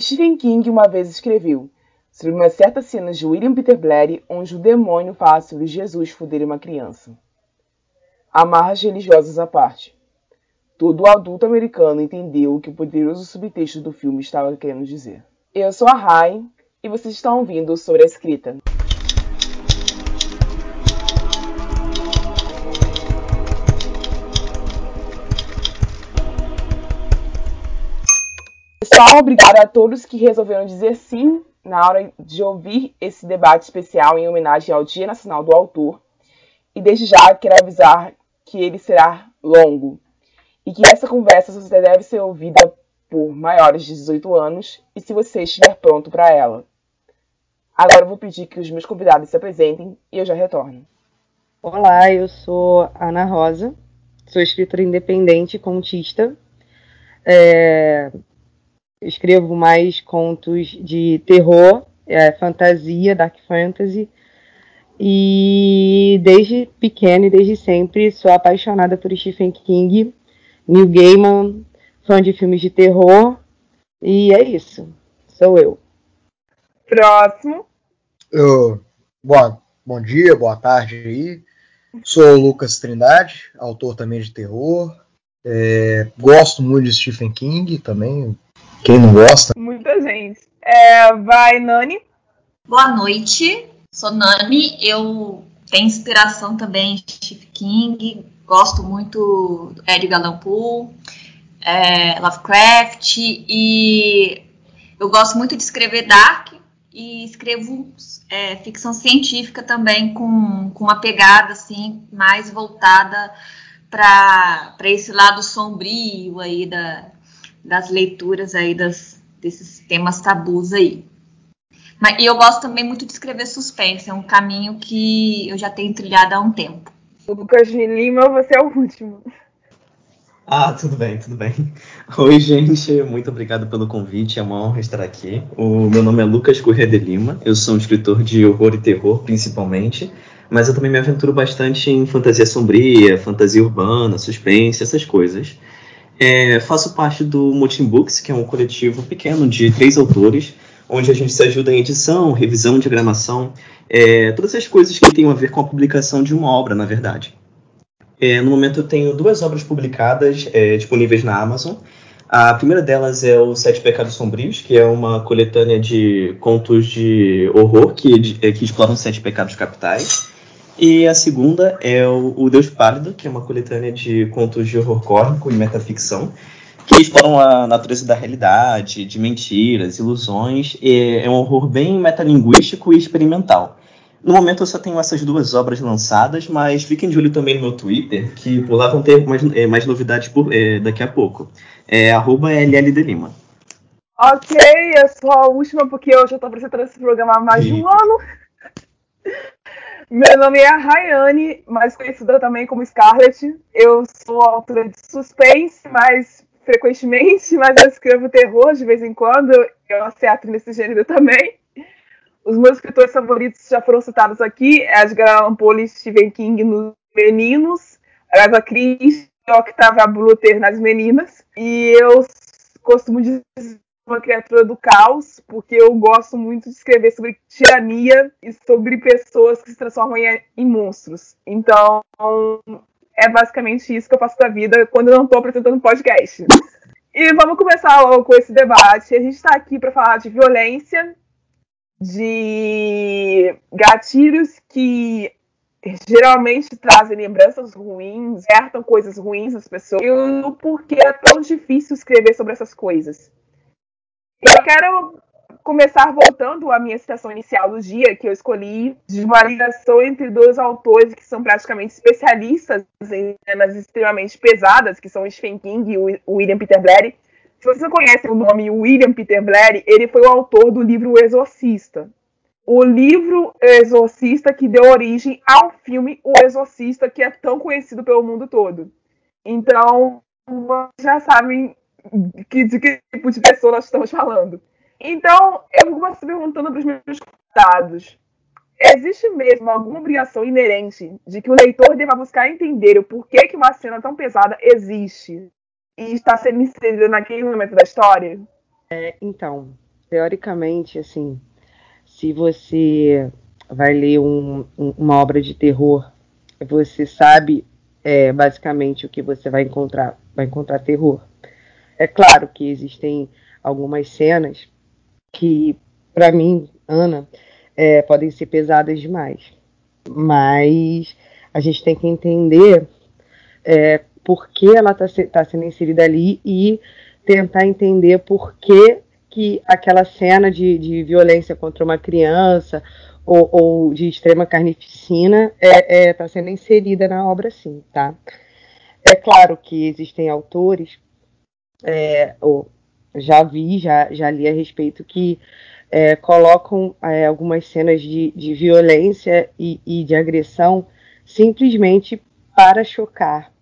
Stephen King uma vez escreveu sobre uma certa cena de William Peter Blatty onde o demônio fala sobre Jesus foder uma criança. Amarras religiosas à parte. Todo adulto americano entendeu o que o poderoso subtexto do filme estava querendo dizer. Eu sou a Rai e vocês estão ouvindo sobre a escrita. Pessoal, obrigada a todos que resolveram dizer sim na hora de ouvir esse debate especial em homenagem ao Dia Nacional do Autor. E desde já quero avisar que ele será longo e que essa conversa só deve ser ouvida por maiores de 18 anos e se você estiver pronto para ela. Agora eu vou pedir que os meus convidados se apresentem e eu já retorno. Olá, eu sou Ana Rosa, sou escritora independente, contista. É, escrevo mais contos de terror, é, fantasia, dark fantasy. E desde pequena e desde sempre sou apaixonada por Stephen King, Neil Gaiman, fã de filmes de terror. E é isso. Sou eu. Próximo. Eu, boa, bom dia, boa tarde aí. Sou o Lucas Trindade, autor também de terror. É, gosto muito de Stephen King também, quem não gosta? Muita gente. É, vai, Nani. Boa noite, sou Nani. Eu tenho inspiração também em Stephen King. Gosto muito do Edgar Allan Poe, é, Lovecraft e eu gosto muito de escrever dark e escrevo é, ficção científica também com, com uma pegada assim mais voltada para esse lado sombrio aí da, das leituras aí das, desses temas tabus aí. Mas, e eu gosto também muito de escrever suspense, é um caminho que eu já tenho trilhado há um tempo. Lucas de Lima, você é o último. Ah, tudo bem, tudo bem. Oi, gente, muito obrigado pelo convite, é uma honra estar aqui. O meu nome é Lucas Corrêa de Lima, eu sou um escritor de horror e terror, principalmente, mas eu também me aventuro bastante em fantasia sombria, fantasia urbana, suspense, essas coisas. É, faço parte do Motim Books, que é um coletivo pequeno de três autores, onde a gente se ajuda em edição, revisão, diagramação, é, todas as coisas que têm a ver com a publicação de uma obra, na verdade. É, no momento eu tenho duas obras publicadas é, disponíveis na Amazon. A primeira delas é o Sete Pecados Sombrios, que é uma coletânea de contos de horror que, é, que exploram sete pecados capitais. E a segunda é o, o Deus Pálido, que é uma coletânea de contos de horror cósmico e metaficção, que exploram a natureza da realidade, de mentiras, ilusões. é um horror bem metalinguístico e experimental. No momento eu só tenho essas duas obras lançadas, mas fiquem de olho também no meu Twitter, que por lá vão ter mais, é, mais novidades por, é, daqui a pouco. É arroba LLDLima. Ok, eu sou a última porque eu já estou apresentando esse programa há mais de um ano. Meu nome é Rayane, mais conhecida também como Scarlett. Eu sou autora de suspense, mais frequentemente, mas eu escrevo terror de vez em quando. Eu acerto nesse gênero também. Os meus escritores favoritos já foram citados aqui: Edgar Allan Poe Stephen King nos Meninos, Agatha Christie e Octavia Butler nas Meninas. E eu costumo dizer uma criatura do caos, porque eu gosto muito de escrever sobre tirania e sobre pessoas que se transformam em, em monstros. Então, é basicamente isso que eu faço da vida quando eu não estou apresentando podcast. E vamos começar logo com esse debate. A gente está aqui para falar de violência, de gatilhos que geralmente trazem lembranças ruins, acertam coisas ruins às pessoas, e o porquê é tão difícil escrever sobre essas coisas. Eu quero começar voltando à minha citação inicial do dia, que eu escolhi de uma ligação entre dois autores que são praticamente especialistas em cenas extremamente pesadas, que são Stephen King e William Peter Blatty. Se vocês não conhecem o nome William Peter Blatty, ele foi o autor do livro O Exorcista. O livro Exorcista que deu origem ao filme O Exorcista, que é tão conhecido pelo mundo todo. Então, vocês já sabem que, de que tipo de pessoa nós estamos falando. Então, eu vou começar perguntando para os meus contados. Existe mesmo alguma obrigação inerente de que o leitor deva buscar entender o porquê que uma cena tão pesada existe e está sendo inserida naquele momento da história? É, então, teoricamente, assim, se você vai ler um, um, uma obra de terror, você sabe é, basicamente o que você vai encontrar. Vai encontrar terror. É claro que existem algumas cenas que, para mim, Ana, é, podem ser pesadas demais. Mas a gente tem que entender é, por que ela está tá sendo inserida ali e tentar entender por que, que aquela cena de, de violência contra uma criança ou, ou de extrema carnificina está é, é, tá sendo inserida na obra, sim, tá? É claro que existem autores, é, ou já vi, já, já li a respeito, que é, colocam é, algumas cenas de, de violência e, e, de agressão simplesmente para chocar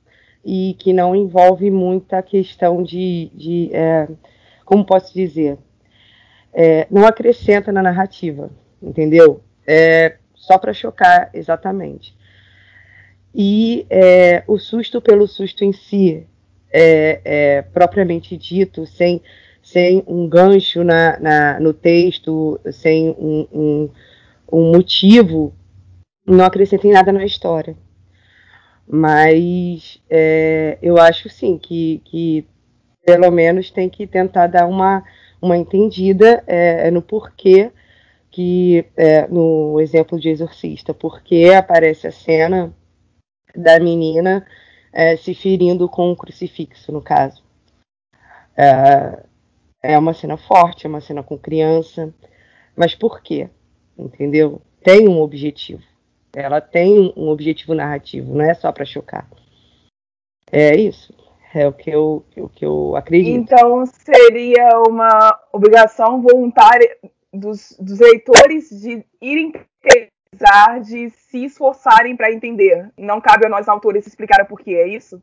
e que não envolve muita questão de, de é, como posso dizer, é, não acrescenta na narrativa, entendeu? É só para chocar, exatamente. E é, o susto pelo susto em si, é, é, propriamente dito, sem, sem um gancho na, na no texto, sem um, um, um motivo, não acrescenta em nada na história. Mas é, eu acho sim que, que pelo menos tem que tentar dar uma, uma entendida é, no porquê que é, no exemplo de exorcista, porque aparece a cena da menina é, se ferindo com um crucifixo, no caso. É, é uma cena forte, é uma cena com criança, mas por quê? Entendeu? Tem um objetivo. Ela tem um objetivo narrativo, não é só para chocar. É isso. É o que eu, o que eu acredito. Então seria uma obrigação voluntária dos, dos leitores de irem pesquisar, de se esforçarem para entender. Não cabe a nós autores explicar o porquê, é isso?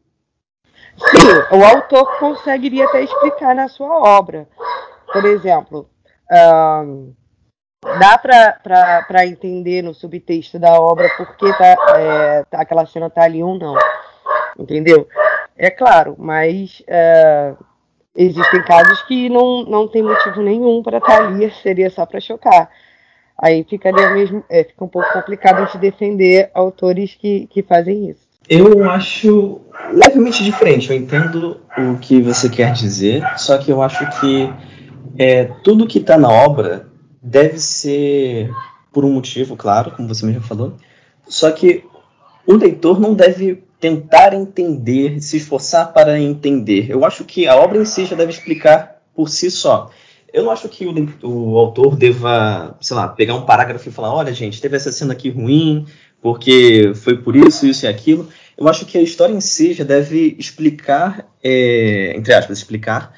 Sim, o autor conseguiria até explicar na sua obra. Por exemplo, um, dá para entender no subtexto da obra porque tá, é, tá, aquela cena tá ali ou não. Entendeu? É claro, mas é, existem casos que não, não tem motivo nenhum para estar tá ali, seria só para chocar. Aí ficaria mesmo, é, fica um pouco complicado a gente defender autores que, que fazem isso. Eu acho levemente diferente. Eu entendo o que você quer dizer, só que eu acho que é, tudo que está na obra deve ser por um motivo, claro, como você mesmo falou. Só que o leitor não deve tentar entender, se esforçar para entender. Eu acho que a obra em si já deve explicar por si só. Eu não acho que o, o autor deva, sei lá, pegar um parágrafo e falar: olha, gente, teve essa cena aqui ruim, porque foi por isso, isso e aquilo. Eu acho que a história em si já deve explicar, é, entre aspas, explicar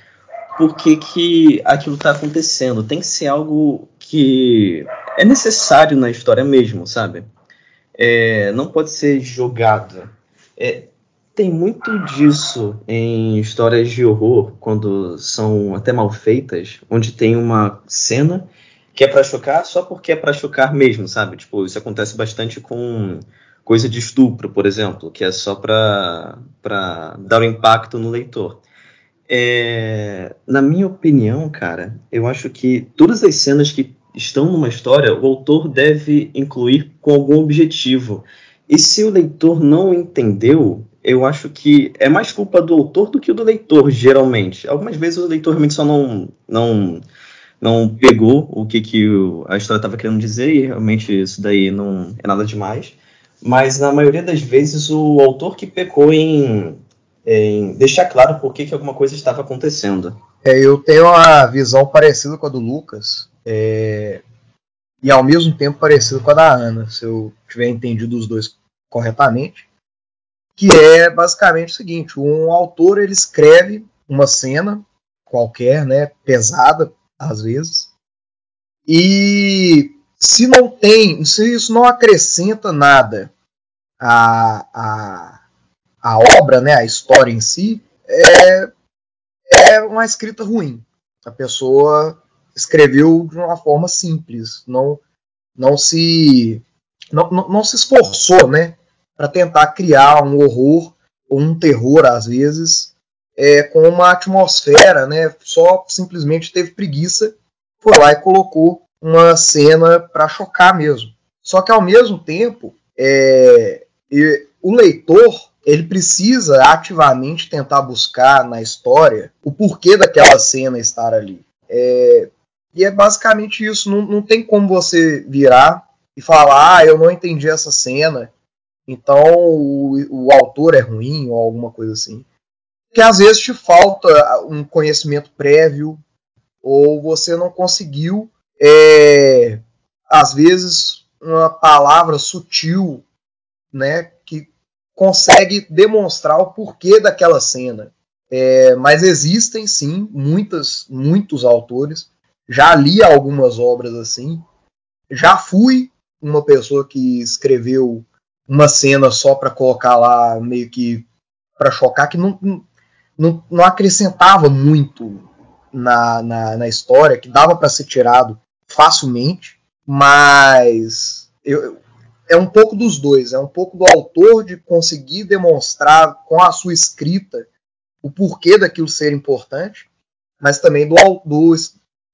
por que, que aquilo está acontecendo. Tem que ser algo que é necessário na história mesmo, sabe? É, não pode ser jogado. É, tem muito disso em histórias de horror, quando são até mal feitas, onde tem uma cena que é para chocar só porque é para chocar mesmo, sabe? Tipo, isso acontece bastante com coisa de estupro, por exemplo, que é só para dar um impacto no leitor. É, na minha opinião, cara, eu acho que todas as cenas que estão numa história, o autor deve incluir com algum objetivo. E se o leitor não entendeu, eu acho que é mais culpa do autor do que do leitor, geralmente. Algumas vezes o leitor realmente só não, não, não pegou o que, que a história estava querendo dizer, e realmente isso daí não é nada demais. Mas na maioria das vezes o autor que pecou em, em deixar claro por que, que alguma coisa estava acontecendo. É, eu tenho uma visão parecida com a do Lucas, é, e ao mesmo tempo parecida com a da Ana, se eu tiver entendido os dois corretamente que é basicamente o seguinte: um autor ele escreve uma cena qualquer, né, pesada às vezes, e se não tem, se isso não acrescenta nada à, à, à obra, né, à história em si, é, é uma escrita ruim. A pessoa escreveu de uma forma simples, não, não se não, não, não se esforçou, né, para tentar criar um horror ou um terror às vezes é, com uma atmosfera, né? Só simplesmente teve preguiça, foi lá e colocou uma cena para chocar mesmo. Só que ao mesmo tempo, é, o leitor ele precisa ativamente tentar buscar na história o porquê daquela cena estar ali. É, e é basicamente isso. Não, não tem como você virar e falar, ah, eu não entendi essa cena, então o, o autor é ruim ou alguma coisa assim. Porque às vezes te falta um conhecimento prévio ou você não conseguiu, é, às vezes, uma palavra sutil, né, que consegue demonstrar o porquê daquela cena. É, mas existem sim muitas, muitos autores. Já li algumas obras assim. Já fui uma pessoa que escreveu uma cena só para colocar lá, meio que para chocar, que não, não, não acrescentava muito na, na, na história, que dava para ser tirado facilmente, mas eu, é um pouco dos dois, é um pouco do autor de conseguir demonstrar com a sua escrita o porquê daquilo ser importante, mas também do, do,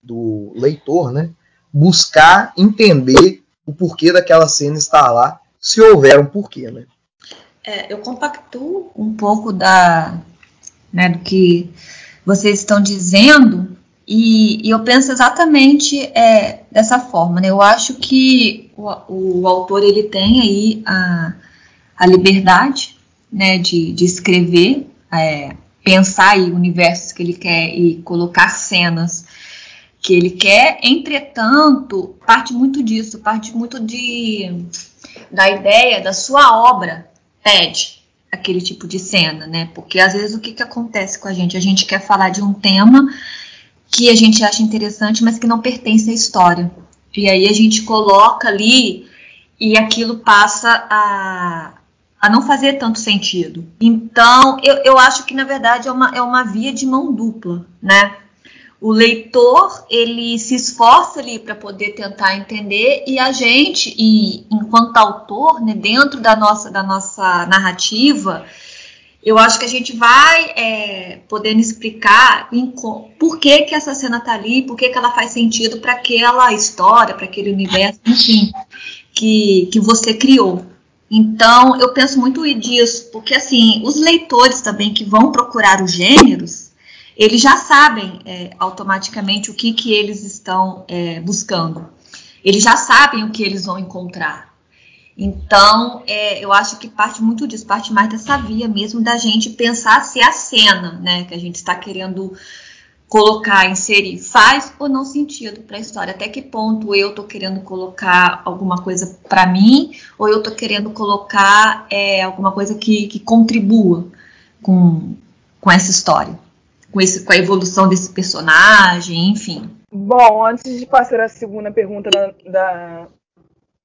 do leitor, né? Buscar entender o porquê daquela cena estar lá, se houver um porquê, né? É, eu compactuo um pouco da, né, do que vocês estão dizendo e, e eu penso exatamente é, dessa forma. Né? Eu acho que o, o, autor ele tem aí a, a liberdade né, de, de escrever, é, pensar aí universos que ele quer e colocar cenas que ele quer. Entretanto, parte muito disso, parte muito de da ideia da sua obra pede aquele tipo de cena, né? Porque às vezes o que, que acontece com a gente? A gente quer falar de um tema que a gente acha interessante, mas que não pertence à história. E aí a gente coloca ali e aquilo passa a, a não fazer tanto sentido. Então, eu, eu acho que na verdade é uma, é uma via de mão dupla, né? O leitor ele se esforça ali para poder tentar entender e a gente e enquanto autor né, dentro da nossa da nossa narrativa eu acho que a gente vai é, podendo explicar em, por que, que essa cena tá ali, por que, que ela faz sentido para aquela história, para aquele universo, enfim, que, que você criou. Então, eu penso muito disso, porque assim, os leitores também que vão procurar os gêneros, eles já sabem é, automaticamente o que, que eles estão é, buscando. Eles já sabem o que eles vão encontrar. Então, é, eu acho que parte muito disso, parte mais dessa via mesmo da gente pensar se a cena né, que a gente está querendo colocar, inserir, faz ou não sentido para a história. Até que ponto eu estou querendo colocar alguma coisa para mim ou eu estou querendo colocar é, alguma coisa que, que contribua com, com essa história com, esse, com a evolução desse personagem, enfim. Bom, antes de passar a segunda pergunta da, da,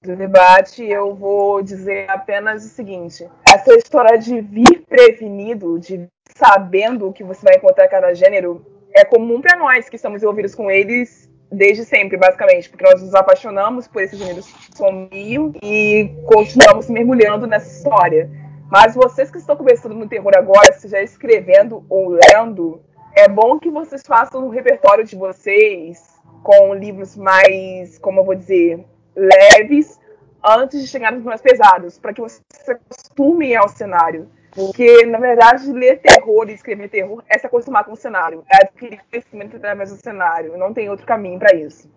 do debate, eu vou dizer apenas o seguinte: essa história de vir prevenido, de sabendo o que você vai encontrar cada gênero, é comum para nós que estamos envolvidos com eles desde sempre, basicamente, porque nós nos apaixonamos por esses gêneros sombrios e continuamos mergulhando nessa história. Mas vocês que estão começando no terror agora, seja escrevendo ou lendo, é bom que vocês façam o repertório de vocês com livros mais, como eu vou dizer, leves, antes de chegar nos mais pesados, para que vocês se acostumem ao cenário. Porque, na verdade, ler terror e escrever terror é se acostumar com o cenário, é adquirir conhecimento através do cenário, não tem outro caminho para isso.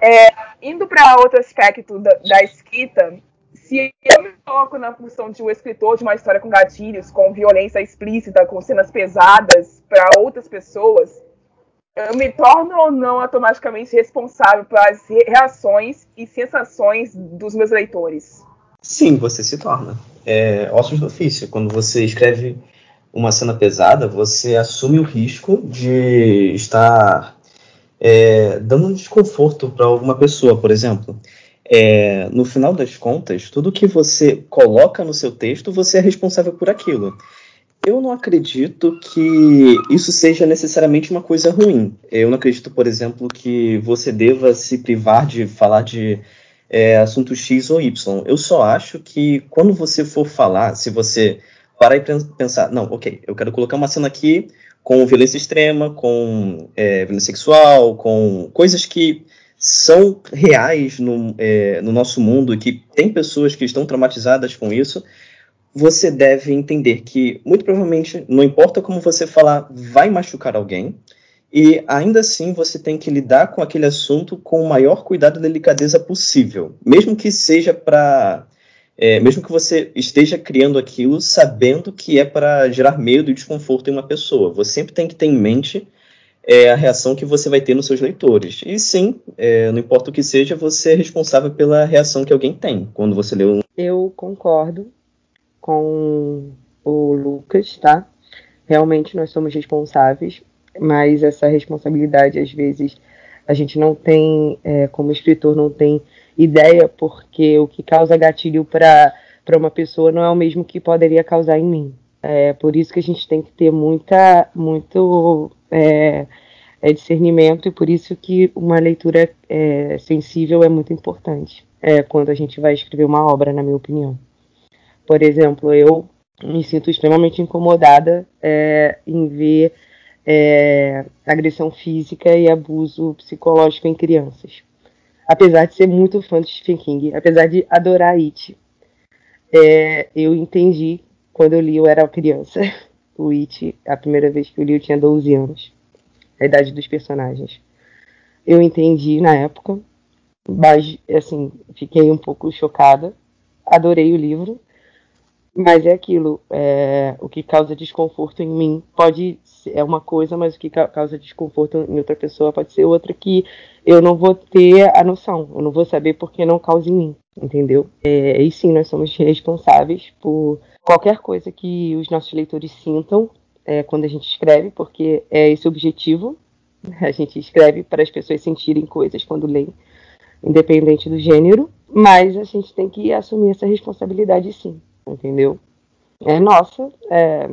É, indo para outro aspecto da, da escrita, se eu me coloco na função de um escritor de uma história com gatilhos, com violência explícita, com cenas pesadas para outras pessoas, eu me torno ou não automaticamente responsável pelas reações e sensações dos meus leitores? Sim, você se torna. É ossos do ofício. Quando você escreve uma cena pesada, você assume o risco de estar é, dando um desconforto para alguma pessoa, por exemplo é, no final das contas, tudo que você coloca no seu texto, você é responsável por aquilo. Eu não acredito que isso seja necessariamente uma coisa ruim. Eu não acredito, por exemplo, que você deva se privar de falar de é, assunto X ou Y. Eu só acho que quando você for falar, se você parar e pensar, não, ok, eu quero colocar uma cena aqui com violência extrema, com é, violência sexual, com coisas que são reais no, é, no nosso mundo e que tem pessoas que estão traumatizadas com isso, você deve entender que, muito provavelmente, não importa como você falar, vai machucar alguém, e ainda assim você tem que lidar com aquele assunto com o maior cuidado e delicadeza possível, mesmo que seja para. É, mesmo que você esteja criando aquilo sabendo que é para gerar medo e desconforto em uma pessoa. Você sempre tem que ter em mente é, a reação que você vai ter nos seus leitores. E sim, é, não importa o que seja, você é responsável pela reação que alguém tem quando você lê um. Eu concordo com o Lucas, tá? Realmente nós somos responsáveis, mas essa responsabilidade às vezes a gente não tem, é, como escritor, não tem ideia, porque o que causa gatilho para uma pessoa não é o mesmo que poderia causar em mim. É por isso que a gente tem que ter muita, muito é, é discernimento e por isso que uma leitura é, sensível é muito importante é, quando a gente vai escrever uma obra, na minha opinião. Por exemplo, eu me sinto extremamente incomodada é, em ver é, agressão física e abuso psicológico em crianças. Apesar de ser muito fã de Stephen King, apesar de adorar It, é, eu entendi quando eu li, eu era criança. O It, a primeira vez que eu li, eu tinha 12 anos. A idade dos personagens. Eu entendi na época, mas, assim, fiquei um pouco chocada. Adorei o livro. Mas é aquilo, é, o que causa desconforto em mim pode é uma coisa, mas o que causa desconforto em outra pessoa pode ser outra que eu não vou ter a noção, eu não vou saber porque não causa em mim, entendeu? É, e sim, nós somos responsáveis por qualquer coisa que os nossos leitores sintam é, quando a gente escreve, porque é esse o objetivo. A gente escreve para as pessoas sentirem coisas quando leem, independente do gênero, mas a gente tem que assumir essa responsabilidade sim entendeu? É nossa, é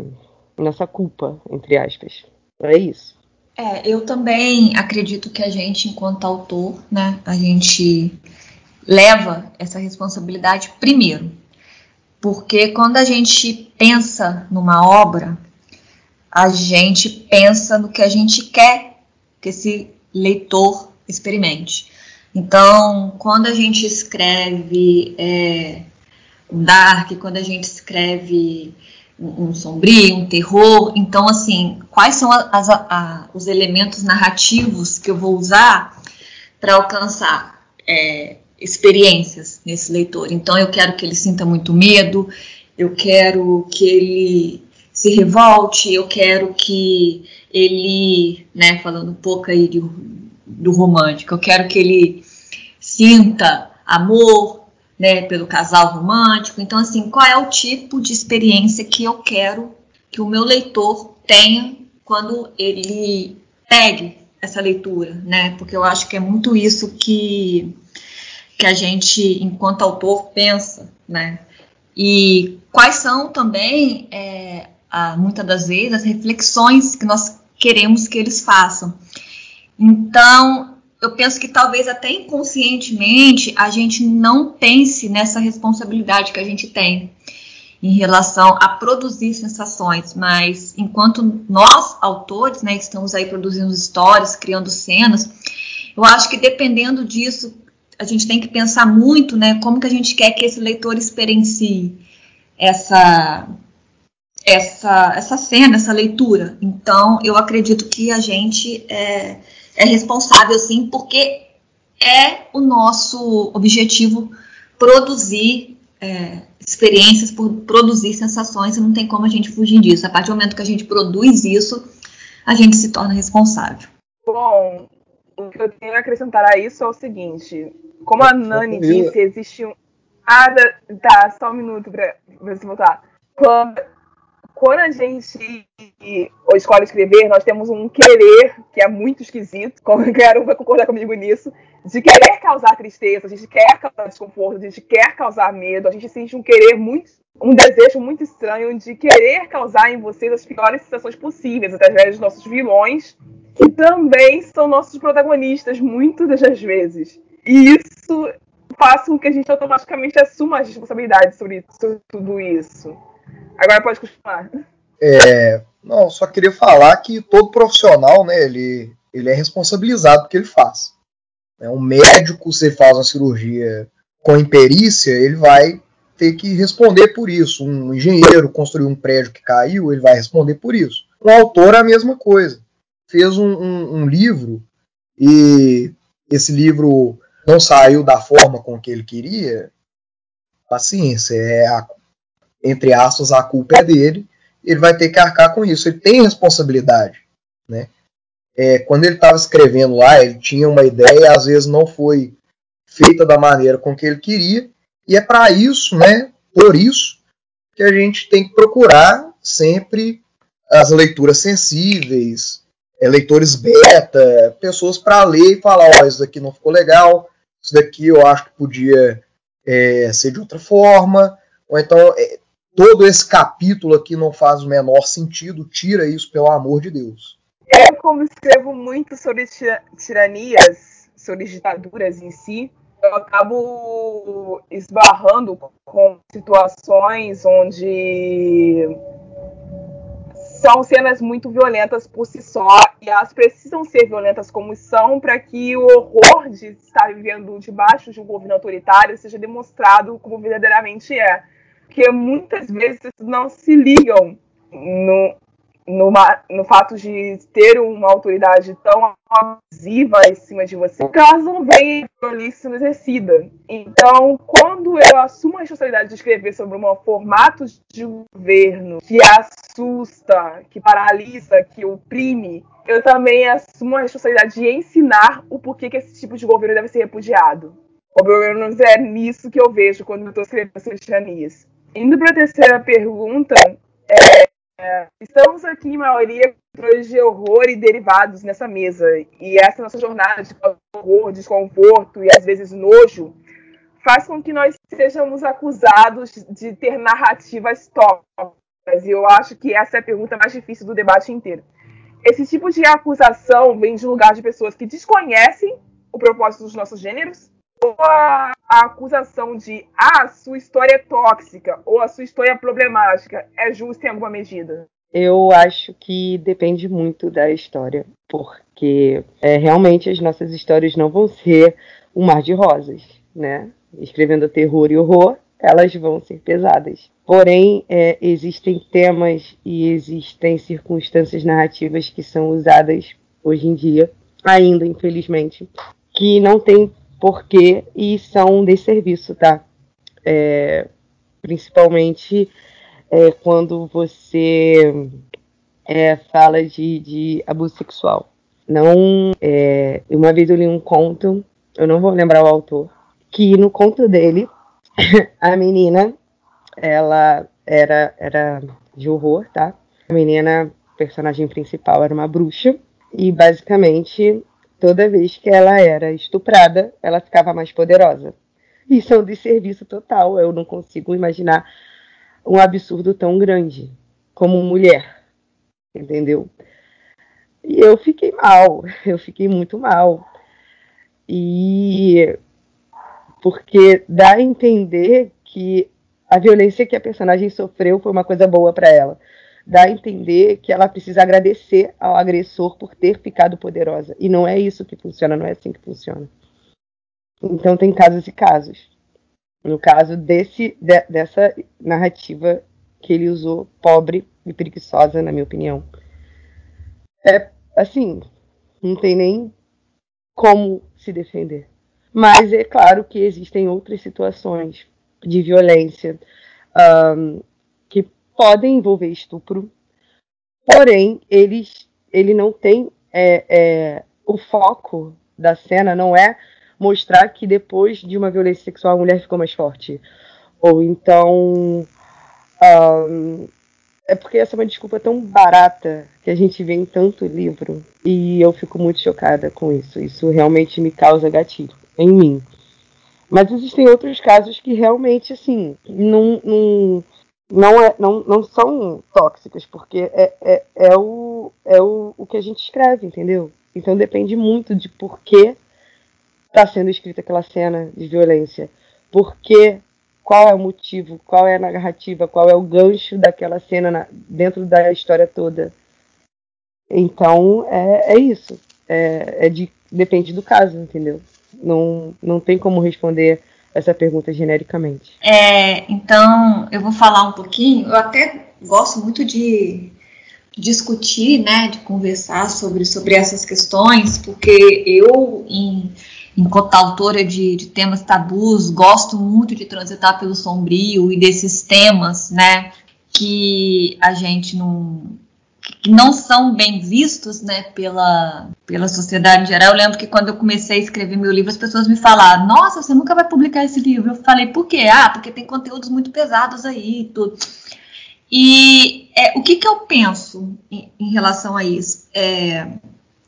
nossa culpa, entre aspas. É isso. É, eu também acredito que a gente, enquanto autor, né, a gente leva essa responsabilidade primeiro. Porque quando a gente pensa numa obra, a gente pensa no que a gente quer que esse leitor experimente. Então, quando a gente escreve é, um dark, quando a gente escreve um, um sombrio, um terror. Então, assim, quais são as, a, os elementos narrativos que eu vou usar para alcançar é, experiências nesse leitor? Então, eu quero que ele sinta muito medo, eu quero que ele se revolte, eu quero que ele, né, falando um pouco aí de, do romântico, eu quero que ele sinta amor, né, pelo casal romântico. Então, assim, qual é o tipo de experiência que eu quero que o meu leitor tenha quando ele pegue essa leitura, né? Porque eu acho que é muito isso que, que a gente, enquanto autor, pensa, né? E quais são também, é, a, muitas das vezes, as reflexões que nós queremos que eles façam. Então, eu penso que talvez até inconscientemente a gente não pense nessa responsabilidade que a gente tem em relação a produzir sensações, mas enquanto nós, autores, né, estamos aí produzindo histórias, criando cenas, eu acho que dependendo disso, a gente tem que pensar muito, né, como que a gente quer que esse leitor experiencie essa essa essa cena, essa leitura. Então, eu acredito que a gente é, é responsável sim, porque é o nosso objetivo produzir é, experiências, produzir sensações, e não tem como a gente fugir disso. A partir do momento que a gente produz isso, a gente se torna responsável. Bom, o que eu tenho a acrescentar a isso é o seguinte: como a Nani disse, existe um. Ah, tá, só um minuto ver se voltar. Quando, quando a gente escolhe escrever, nós temos um querer que é muito esquisito, qualquer um vai concordar comigo nisso, de querer causar tristeza, a gente quer causar desconforto, a gente quer causar medo, a gente sente um querer muito, um desejo muito estranho de querer causar em vocês as piores sensações possíveis, através dos nossos vilões, que também são nossos protagonistas, muitas das vezes. E isso faz com que a gente automaticamente assuma as responsabilidades sobre, sobre tudo isso. Agora pode continuar. É, Não, só queria falar que todo profissional, né, ele, ele é responsabilizado pelo que ele faz. É, um médico, se faz uma cirurgia com imperícia, ele vai ter que responder por isso. Um engenheiro construiu um prédio que caiu, ele vai responder por isso. Um autor é a mesma coisa. Fez um, um, um livro e esse livro não saiu da forma com que ele queria, paciência, é a, entre aspas, a culpa é dele, ele vai ter que arcar com isso. Ele tem responsabilidade, né? É, quando ele estava escrevendo lá, ele tinha uma ideia, às vezes não foi feita da maneira com que ele queria, e é para isso, né? Por isso que a gente tem que procurar sempre as leituras sensíveis, é, leitores beta, pessoas para ler e falar, ó, oh, isso daqui não ficou legal, isso daqui eu acho que podia é, ser de outra forma, ou então é, todo esse capítulo aqui não faz o menor sentido, tira isso pelo amor de Deus. Eu, como escrevo muito sobre tiranias, sobre ditaduras em si, eu acabo esbarrando com situações onde são cenas muito violentas por si só e elas precisam ser violentas como são para que o horror de estar vivendo debaixo de um governo autoritário seja demonstrado como verdadeiramente é. Porque muitas vezes não se ligam no, no, no fato de ter uma autoridade tão abusiva em cima de você, caso não venha violência sendo exercida. Então, quando eu assumo a responsabilidade de escrever sobre um formato de governo que assusta, que paralisa, que oprime, eu também assumo a responsabilidade de ensinar o porquê que esse tipo de governo deve ser repudiado. Pelo menos é nisso que eu vejo quando eu estou escrevendo Cristianias. Indo para a terceira pergunta, é, é, estamos aqui, em maioria, de horror e derivados nessa mesa. E essa nossa jornada de horror, desconforto e às vezes nojo faz com que nós sejamos acusados de ter narrativas tóxicas. E eu acho que essa é a pergunta mais difícil do debate inteiro. Esse tipo de acusação vem de lugar de pessoas que desconhecem o propósito dos nossos gêneros a, a, acusação de ah, sua história é tóxica ou a sua história é problemática é justa em alguma medida? Eu acho que depende muito da história, porque é, realmente as nossas histórias não vão ser um mar de rosas, né? Escrevendo terror e horror, elas vão ser pesadas. Porém, é, existem temas e existem circunstâncias narrativas que são usadas hoje em dia, ainda infelizmente, que não tem porquê e são de serviço, tá? É, principalmente é, quando você é, fala de, de, abuso sexual. Não, é, uma vez eu li um conto, eu não vou lembrar o autor, que no conto dele a menina ela era era de horror, tá? A menina, personagem principal, era uma bruxa e basicamente toda vez que ela era estuprada, ela ficava mais poderosa. Isso é um desserviço total. Eu não consigo imaginar um absurdo tão grande como mulher, entendeu? E eu fiquei mal, eu fiquei muito mal. E porque dá a entender que a violência que a personagem sofreu foi uma coisa boa para ela dá a entender que ela precisa agradecer ao agressor por ter ficado poderosa. E não é isso que funciona, não é assim que funciona. Então tem casos e casos. No caso desse, de, dessa narrativa que ele usou, pobre e preguiçosa, na minha opinião. É assim, não tem nem como se defender. Mas é claro que existem outras situações de violência um, podem envolver estupro, porém eles, ele não tem é, é, o foco da cena não é mostrar que depois de uma violência sexual a mulher ficou mais forte ou então um, é porque essa é uma desculpa tão barata que a gente vê em tanto livro e eu fico muito chocada com isso. Isso realmente me causa gatilho em mim. Mas existem outros casos que realmente, assim, não, não, não, é, não, não são tóxicas, porque é, é, é, o, é o, o que a gente escreve, entendeu? Então depende muito de por que está sendo escrita aquela cena de violência, por que qual é o motivo, qual é a narrativa, qual é o gancho daquela cena na, dentro da história toda. Então é, é isso. É, é de, depende do caso, entendeu? Não, não tem como responder essa pergunta genericamente. É, então eu vou falar um pouquinho. Eu até gosto muito de discutir, né, de conversar sobre, sobre essas questões, porque eu, em, enquanto autora de, de temas tabus, gosto muito de transitar pelo sombrio e desses temas, né, que a gente não não são bem vistos né, pela, pela sociedade em geral. Eu lembro que quando eu comecei a escrever meu livro, as pessoas me falaram: Nossa, você nunca vai publicar esse livro. Eu falei: Por quê? Ah, porque tem conteúdos muito pesados aí e tudo. E é, o que, que eu penso em, em relação a isso? É,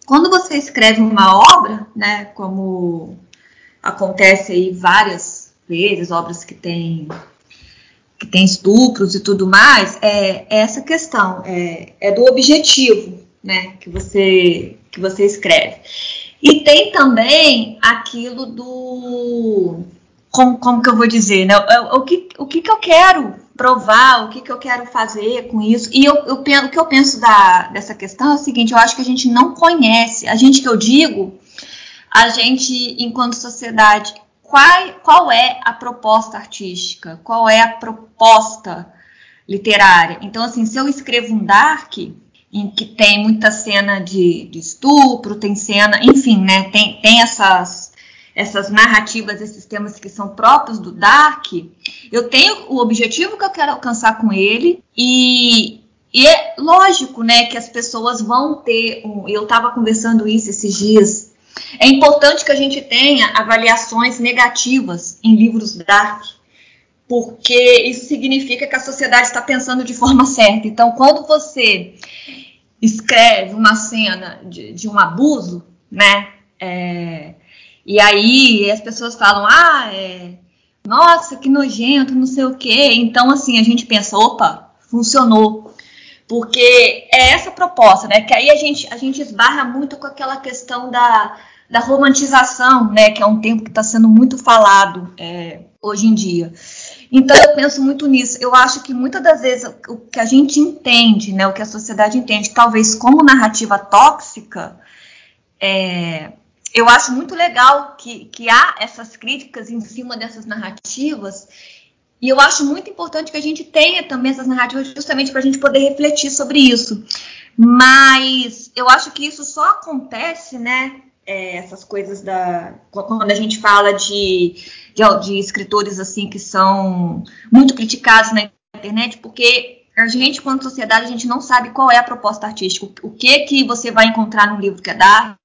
quando você escreve uma obra, né, como acontece aí várias vezes, obras que têm que tem estupros e tudo mais, é, é essa questão, é, é, do objetivo, né, que você, que você escreve. E tem também aquilo do, como, como que eu vou dizer, né, o, o, que, o que que eu quero provar, o que que eu quero fazer com isso, e eu, eu, o que eu penso da, dessa questão é o seguinte, eu acho que a gente não conhece, a gente que eu digo, a gente, enquanto sociedade, qual, qual é a proposta artística, qual é a proposta literária. Então, assim, se eu escrevo um dark, em que tem muita cena de, de estupro, tem cena, enfim, né, tem, tem essas, essas narrativas, esses temas que são próprios do dark, eu tenho o objetivo que eu quero alcançar com ele e, e é lógico, né, que as pessoas vão ter um, eu estava conversando isso esses dias é importante que a gente tenha avaliações negativas em livros dark, porque isso significa que a sociedade está pensando de forma certa. Então, quando você escreve uma cena de, de um abuso, né? É, e aí as pessoas falam, ah, é, nossa, que nojento, não sei o quê. Então, assim, a gente pensa, opa, funcionou. Porque é essa proposta, né? Que aí a gente, a gente esbarra muito com aquela questão da, da romantização, né? Que é um tempo que está sendo muito falado é, hoje em dia. Então eu penso muito nisso. Eu acho que muitas das vezes o que a gente entende, né, o que a sociedade entende, talvez como narrativa tóxica, é, eu acho muito legal que, que há essas críticas em cima dessas narrativas e eu acho muito importante que a gente tenha também essas narrativas justamente para a gente poder refletir sobre isso. Mas eu acho que isso só acontece, né? É, essas coisas da. Quando a gente fala de, de, de, escritores assim que são muito criticados na internet, porque a gente, quanto sociedade, a gente não sabe qual é a proposta artística. O que que você vai encontrar num livro que é dark,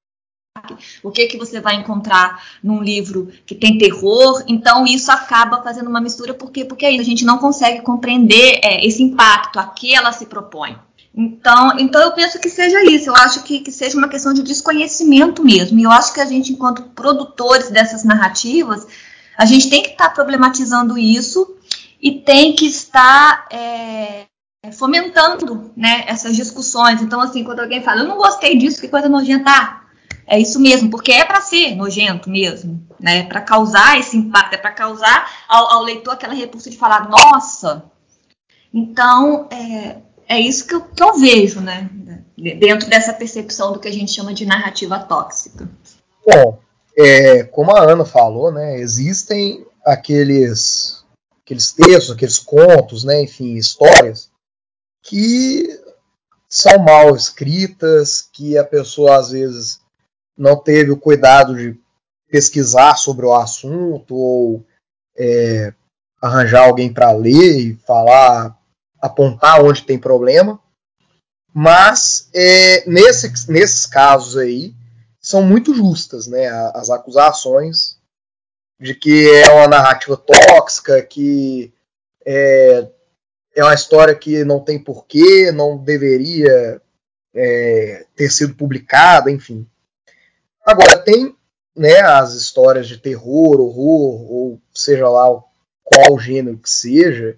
o que que você vai encontrar num livro que tem terror. Então isso acaba fazendo uma mistura porque porque aí a gente não consegue compreender é, esse impacto a que ela se propõe. Então, então eu penso que seja isso. Eu acho que, que seja uma questão de desconhecimento mesmo. E eu acho que a gente, enquanto produtores dessas narrativas, a gente tem que estar tá problematizando isso e tem que estar é, fomentando né, essas discussões. Então, assim, quando alguém fala, eu não gostei disso, que coisa nojenta, é isso mesmo, porque é para ser nojento mesmo, né? Para causar esse impacto, é para causar ao, ao, leitor aquela repulsa de falar, nossa. Então, é, é isso que eu, que eu vejo, né? Dentro dessa percepção do que a gente chama de narrativa tóxica. Bom, é, como a Ana falou, né? Existem aqueles, aqueles textos, aqueles contos, né? Enfim, histórias que são mal escritas, que a pessoa às vezes não teve o cuidado de pesquisar sobre o assunto ou é, arranjar alguém para ler e falar, apontar onde tem problema. Mas é, nesse, nesses casos aí são muito justas, né? As acusações de que é uma narrativa tóxica, que é, é uma história que não tem porquê, não deveria é, ter sido publicada, enfim. Agora, tem né, as histórias de terror, horror, ou seja lá qual gênero que seja,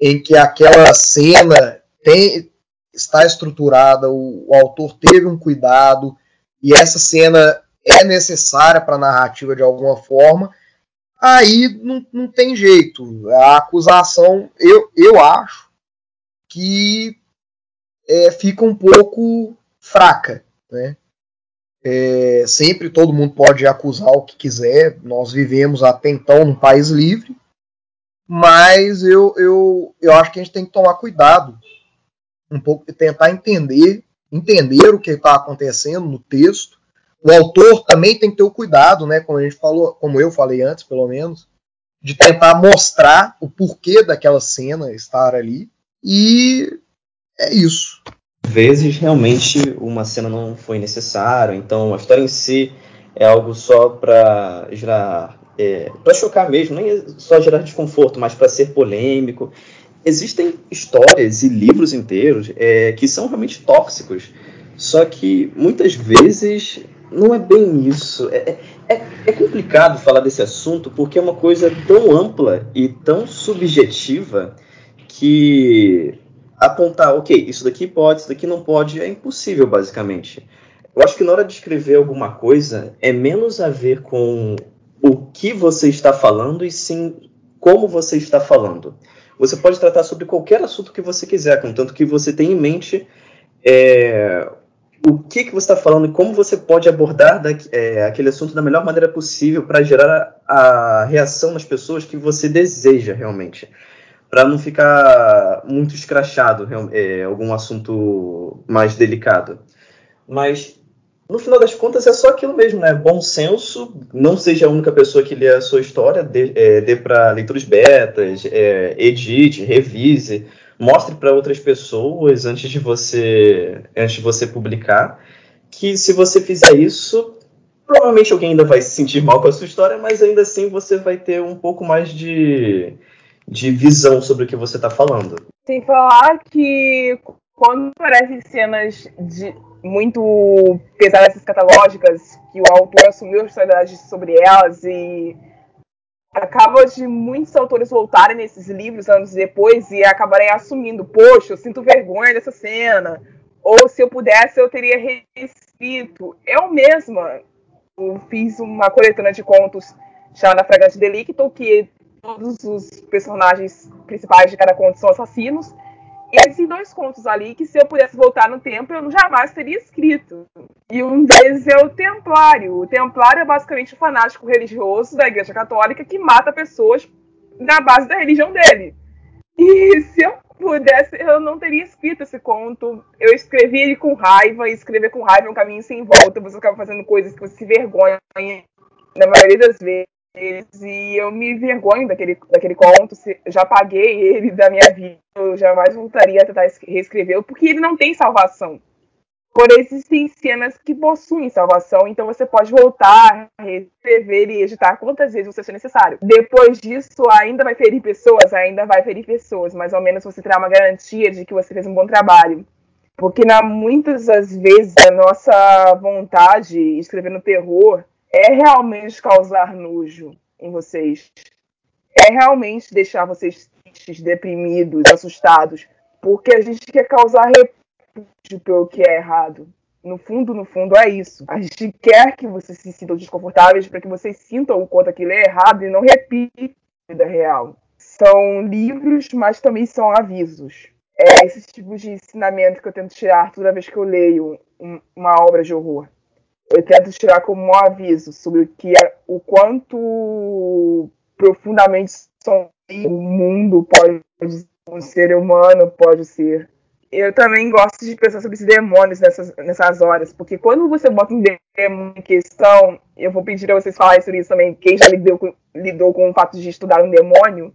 em que aquela cena tem, está estruturada, o, o autor teve um cuidado, e essa cena é necessária para a narrativa de alguma forma, aí não, não tem jeito. A acusação, eu, eu acho que é, fica um pouco fraca. Né? É, sempre todo mundo pode acusar o que quiser. Nós vivemos até então num país livre, mas eu, eu, eu acho que a gente tem que tomar cuidado um pouco e tentar entender entender o que está acontecendo no texto. O autor também tem que ter o cuidado, né, como a gente falou, como eu falei antes, pelo menos, de tentar mostrar o porquê daquela cena estar ali. E é isso. Vezes realmente uma cena não foi necessária, então a história em si é algo só para gerar, é, para chocar mesmo, nem é só gerar desconforto, mas para ser polêmico existem histórias e livros inteiros é, que são realmente tóxicos. Só que muitas vezes não é bem isso. É, é, é, complicado falar desse assunto porque é uma coisa tão ampla e tão subjetiva que apontar, ok, isso daqui pode, isso daqui não pode, é impossível, basicamente. Eu acho que na hora de escrever alguma coisa é menos a ver com o que você está falando e sim como você está falando. Você pode tratar sobre qualquer assunto que você quiser, contanto que você tenha em mente é, o que, que você está falando e como você pode abordar da, é, aquele assunto da melhor maneira possível para gerar a, a, reação nas pessoas que você deseja realmente. Para não ficar muito escrachado é, algum assunto mais delicado. Mas no final das contas é só aquilo mesmo, né? Bom senso, não seja a única pessoa que lê a sua história, dê, é, dê para leituras betas, é, edite, revise, mostre para outras pessoas antes de você antes de você publicar. Que se você fizer isso, provavelmente alguém ainda vai se sentir mal com a sua história, mas ainda assim você vai ter um pouco mais de, de visão sobre o que você está falando. Sem falar que quando aparecem cenas de, muito pesadas escatológicas, que o autor assumiu a responsabilidade sobre elas e acaba de muitos autores voltarem nesses livros anos depois e acabarem assumindo, poxa, eu sinto vergonha dessa cena, ou se eu pudesse eu teria reescrito. Eu mesma eu fiz uma coletânea de contos chamada Fragante Delicto, que todos os personagens principais de cada conto são assassinos, e esses dois contos ali que se eu pudesse voltar no tempo eu jamais teria escrito. E um deles é o Templário. O Templário é basicamente um fanático religioso da Igreja Católica que mata pessoas na base da religião dele. E se eu pudesse, eu não teria escrito esse conto. Eu escrevi ele com raiva, e escrever com raiva é um caminho sem volta. Você acaba fazendo coisas que você se vergonha na maioria das vezes e eu me envergonho daquele, daquele conto, já paguei ele da minha vida, eu jamais voltaria a tentar reescrevê-lo, porque ele não tem salvação. Porém, existem cenas que possuem salvação, então você pode voltar, reescrever e editar quantas vezes você achar necessário. Depois disso, ainda vai ferir pessoas? Ainda vai ferir pessoas, mas ao menos você terá uma garantia de que você fez um bom trabalho. Porque na, muitas das vezes a nossa vontade de escrever no terror é realmente causar nojo em vocês. É realmente deixar vocês tristes, deprimidos, assustados, porque a gente quer causar repúdio pelo que é errado. No fundo, no fundo, é isso. A gente quer que vocês se sintam desconfortáveis para que vocês sintam o quanto aquilo é errado e não repitam a vida real. São livros, mas também são avisos. É esse tipo de ensinamento que eu tento tirar toda vez que eu leio uma obra de horror eu tento tirar como um aviso sobre o que é, o quanto profundamente sombrio o mundo pode ser, um ser humano pode ser. Eu também gosto de pensar sobre esses demônios nessas, nessas horas, porque quando você bota um demônio em questão, eu vou pedir a vocês falarem sobre isso também, quem já lidou com, lidou com o fato de estudar um demônio,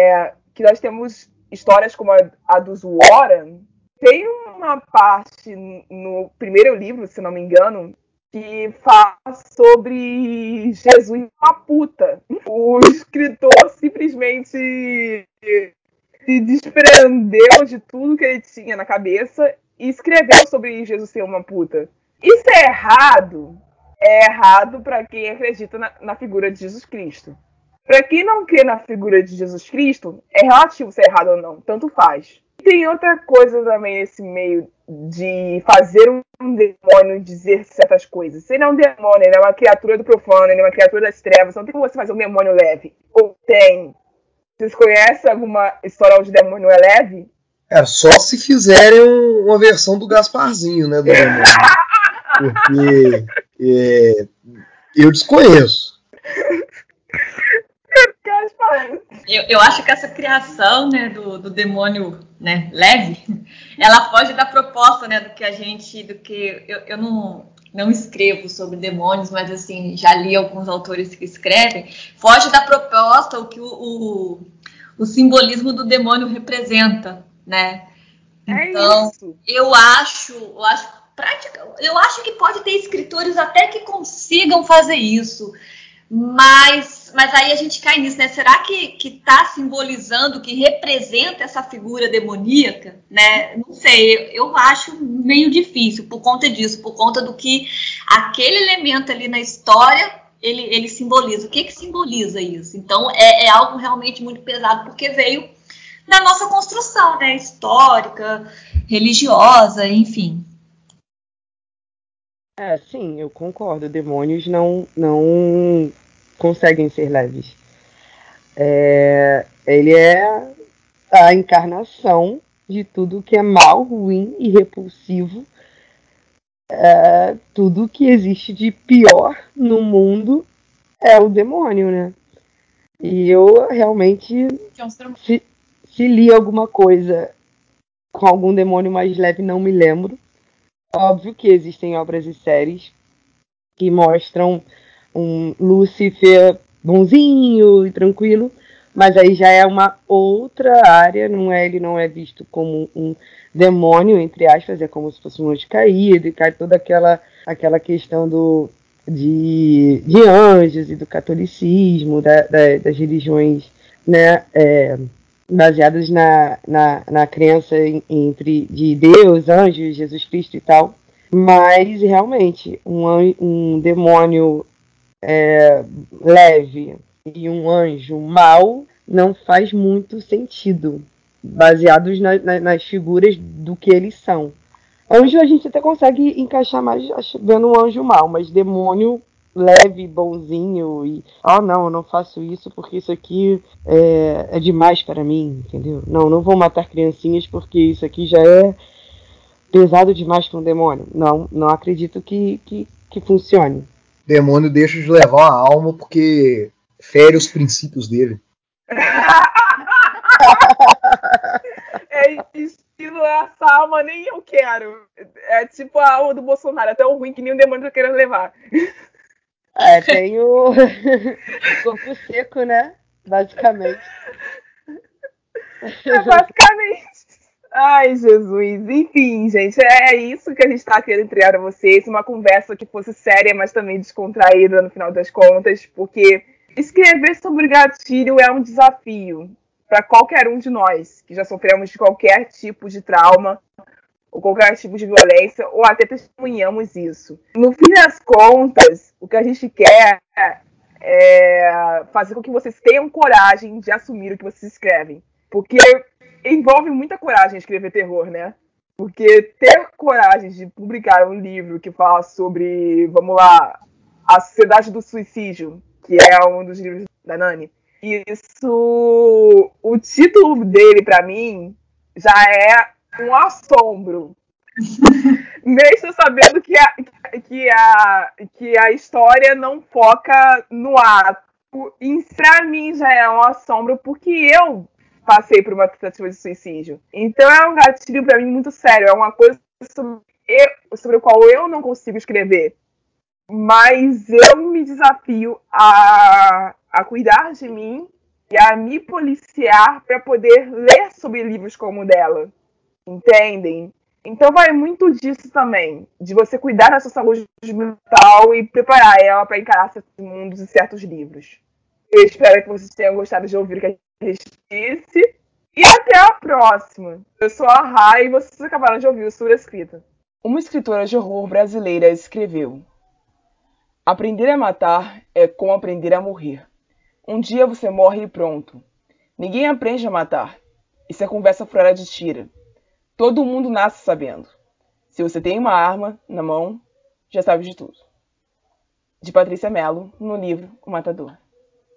é que nós temos histórias como a, a dos Warren. Tem uma parte no primeiro livro, se não me engano, que fala sobre Jesus uma puta. O escritor simplesmente se desprendeu de tudo que ele tinha na cabeça e escreveu sobre Jesus ser uma puta. Isso é errado. É errado para quem acredita na, na, figura de Jesus Cristo. Para quem não crê na figura de Jesus Cristo, é relativo se é errado ou não, tanto faz. Tem outra coisa também nesse meio de fazer um demônio dizer certas coisas. Se ele é um demônio, ele é uma criatura do profano, ele é uma criatura das trevas, não tem como você fazer um demônio leve. Ou tem. Vocês conhecem alguma história onde demônio é leve? É, só se fizerem uma versão do Gasparzinho, né, do demônio. Porque é, eu desconheço. Eu, eu, acho que essa criação né, do, do, demônio né, leve, ela foge da proposta né, do que a gente, do que eu, eu não, não escrevo sobre demônios, mas assim já li alguns autores que escrevem, foge da proposta o que o, o, o simbolismo do demônio representa, né? É então, isso. eu acho, eu acho prática, eu acho que pode ter escritores até que consigam fazer isso. Mas, mas aí a gente cai nisso, né? Será que está simbolizando, que representa essa figura demoníaca? Né? Não sei, eu acho meio difícil por conta disso, por conta do que aquele elemento ali na história ele, ele simboliza. O que, que simboliza isso? Então é, é algo realmente muito pesado, porque veio da nossa construção né? histórica, religiosa, enfim. É, sim, eu concordo. Demônios não, não conseguem ser leves. É, ele é a encarnação de tudo que é mal, ruim e repulsivo. É, tudo que existe de pior no mundo é o demônio, né? E eu realmente, se, se li alguma coisa com algum demônio mais leve, não me lembro. Óbvio que existem obras e séries que mostram um Lúcifer bonzinho e tranquilo, mas aí já é uma outra área, não é, ele não é visto como um demônio, entre aspas, é como se fosse um anjo caído, e cai toda aquela, aquela questão do, de, de anjos e do catolicismo, da, da, das religiões né, é, baseadas na, na, na crença entre de Deus, anjos, Jesus Cristo e tal. Mas realmente, um, um demônio é, leve e um anjo mau não faz muito sentido, baseados na, na, nas figuras do que eles são. Anjo a gente até consegue encaixar mais vendo um anjo mau, mas demônio leve, bonzinho e oh não, eu não faço isso porque isso aqui é, é demais para mim, entendeu? Não, não vou matar criancinhas porque isso aqui já é pesado demais para um demônio. Não, não acredito que, que, que funcione. Demônio deixa de levar a alma porque fere os princípios dele. é estilo essa alma nem eu quero. É tipo a alma do Bolsonaro, até o ruim que nem o demônio tá querendo levar. É, tem o corpo seco, né? Basicamente. É basicamente. Ai, Jesus. Enfim, gente, é isso que a gente está querendo entregar a vocês. Uma conversa que fosse séria, mas também descontraída no final das contas, porque escrever sobre gatilho é um desafio para qualquer um de nós que já sofremos de qualquer tipo de trauma ou qualquer tipo de violência, ou até testemunhamos isso. No fim das contas, o que a gente quer é fazer com que vocês tenham coragem de assumir o que vocês escrevem. Porque envolve muita coragem escrever terror, né? Porque ter coragem de publicar um livro que fala sobre, vamos lá, a Sociedade do Suicídio, que é um dos livros da Nani, isso, o título dele para mim já é um assombro. Mesmo sabendo que a, que, a, que a história não foca no ato. Pra mim já é um assombro, porque eu passei por uma tentativa de suicídio. Então é um gatilho para mim muito sério. É uma coisa sobre, o qual eu não consigo escrever. Mas eu me desafio a, a cuidar de mim e a me policiar para poder ler sobre livros como o dela. Entendem? Então vai muito disso também, de você cuidar da sua saúde mental e preparar ela para encarar certos mundos e certos livros. Eu espero que vocês tenham gostado de ouvir o que disse. E até a próxima! Eu sou a Rai e vocês acabaram de ouvir o Sura Escrita. Uma escritora de horror brasileira escreveu: Aprender a matar é como aprender a morrer. Um dia você morre e pronto. Ninguém aprende a matar. Isso é conversa fora de tira. Todo mundo nasce sabendo. Se você tem uma arma na mão, já sabe de tudo. De Patrícia Mello, no livro O Matador.